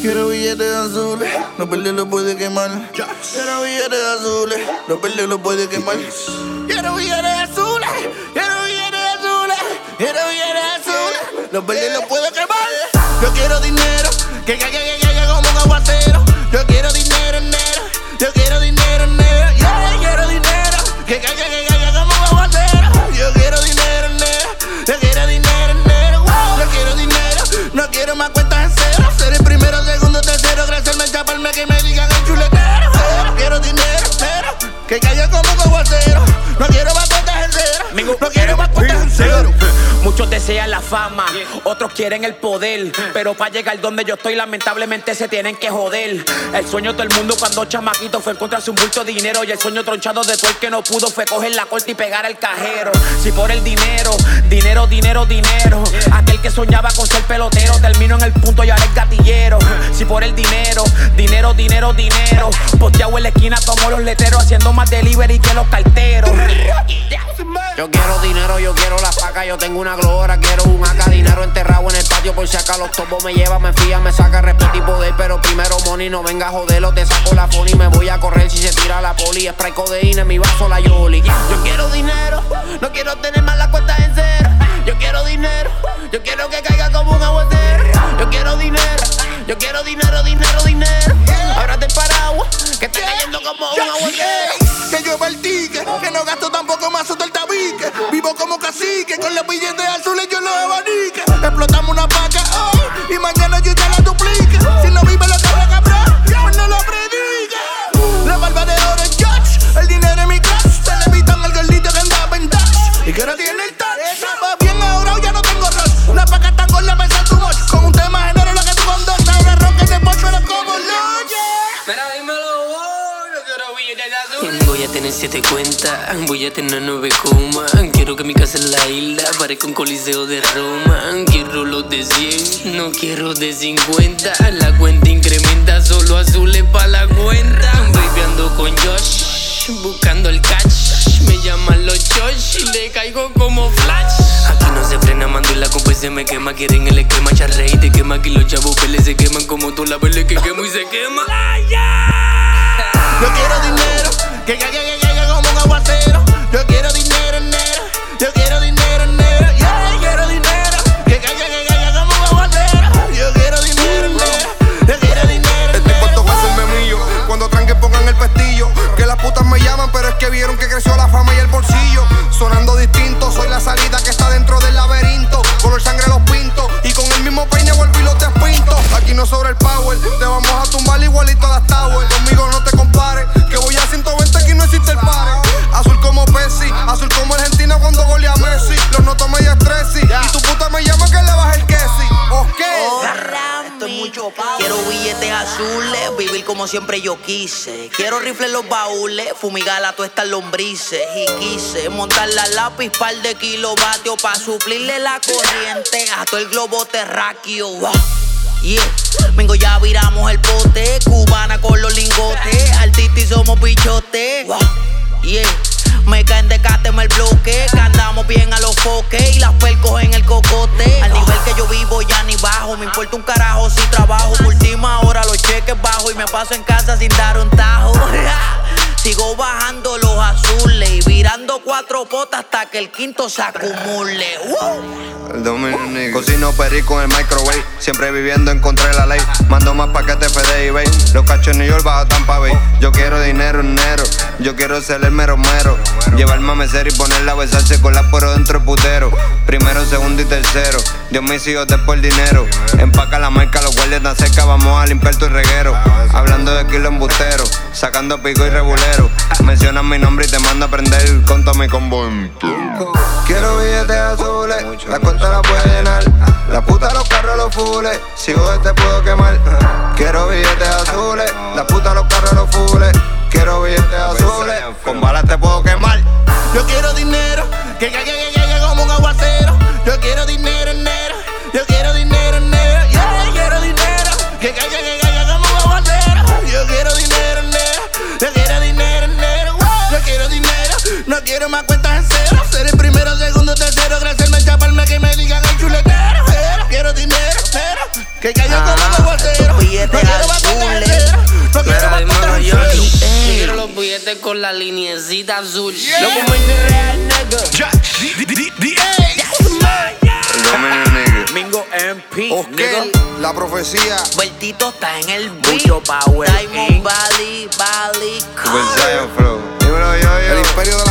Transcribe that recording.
Quiero billetes azules, no perder lo puede quemar. Quiero billetes azules, no perder lo puede quemar. Quiero billetes azules, quiero billetes azules, quiero billetes azules, no perder lo puede quemar. Yo quiero dinero, que caiga, que caiga desean la fama, otros quieren el poder. Pero para llegar donde yo estoy, lamentablemente se tienen que joder. El sueño de todo el mundo cuando chamaquito fue encontrarse un bulto de dinero. Y el sueño tronchado de todo el que no pudo fue coger la corte y pegar al cajero. Si por el dinero, dinero, dinero, dinero. Aquel que soñaba con ser pelotero terminó en el punto y ahora es gatillero. Si por el dinero, dinero, dinero, dinero. Posteado en la esquina como los letreros, haciendo más delivery que los carteros. Yo quiero dinero, yo quiero la paca, yo tengo una glora, quiero un acá, dinero enterrado en el patio por si acá los topos me lleva, me fía, me saca. Respeto y poder, pero primero money, no venga a joderlo, te saco la phone y me voy a correr. Si se tira la poli, spray codeína en mi vaso la yoli. Yo quiero dinero, no quiero tener más las cuentas en cero, yo quiero dinero, yo quiero que caiga como un aguacero, yo quiero dinero, yo quiero dinero, dinero, dinero, ahora te paraguas, que está cayendo como un aguacero. Que yo el ticket, que no gasto tampoco más del tabique. Como cacique, con los billetes azules yo los abanique. Explotamos una paca voy a tener nueve comas. Quiero que mi casa en la isla parezca un coliseo de Roma. Quiero los de 100, no quiero de 50. La cuenta incrementa, solo azules pa' la cuenta. Baby ando con Josh, buscando el catch. Me llaman los Josh y le caigo como flash. Aquí no se frena, mando y la se me quema. Quieren el esquema, charrey te quema. Aquí los chavos peles se queman como tú la vele que quemo y se quema. Que vieron que creció la fama y el bolsillo. Billetes azules, vivir como siempre yo quise. Quiero rifles los baúles, fumigar a todas estas lombrices. Y quise montar la lápiz, par de kilovatios para suplirle la corriente a todo el globo terráqueo. Wow. Yeah. Mingo ya viramos el pote, cubana con los lingotes, me importa un carajo si trabajo. Última hora los cheques bajo y me paso en casa sin dar un tajo. Sigo bajando los azules y virando cuatro potas hasta que el quinto se acumule. Dominico. Cocino perico en el microwave. Siempre viviendo en contra de la ley. Mando más paquetes FD y Bay. Los cachos en New York bajo Tampa Bay. Yo quiero dinero en enero. Yo quiero ser el mero mero. Llevarme a mecer y ponerla a besarse con la por dentro putero. Primero, segundo y tercero. Dios mis hijos después el dinero. Empaca la marca, los guardias tan cerca. Vamos a limpiar tu reguero. Hablando de kilo embustero. Sacando pico y regulero. Mencionas mi nombre y te mando a prender con todo mi combo. Quiero billetes azules, la cuenta la puede llenar. La puta, los carros, los fules, si vos te puedo quemar. Quiero billetes azules, la puta, los carros, los fules. Que como un Estos billetes azules. No quiero más yo quiero los billetes con la linecita azul. Loco muy real, nigga. Mingo MP. Oscar, la profecía. Bertito está en el beat. Mucho power, Diamond. Valley, Valley. Yo, El yo. imperio de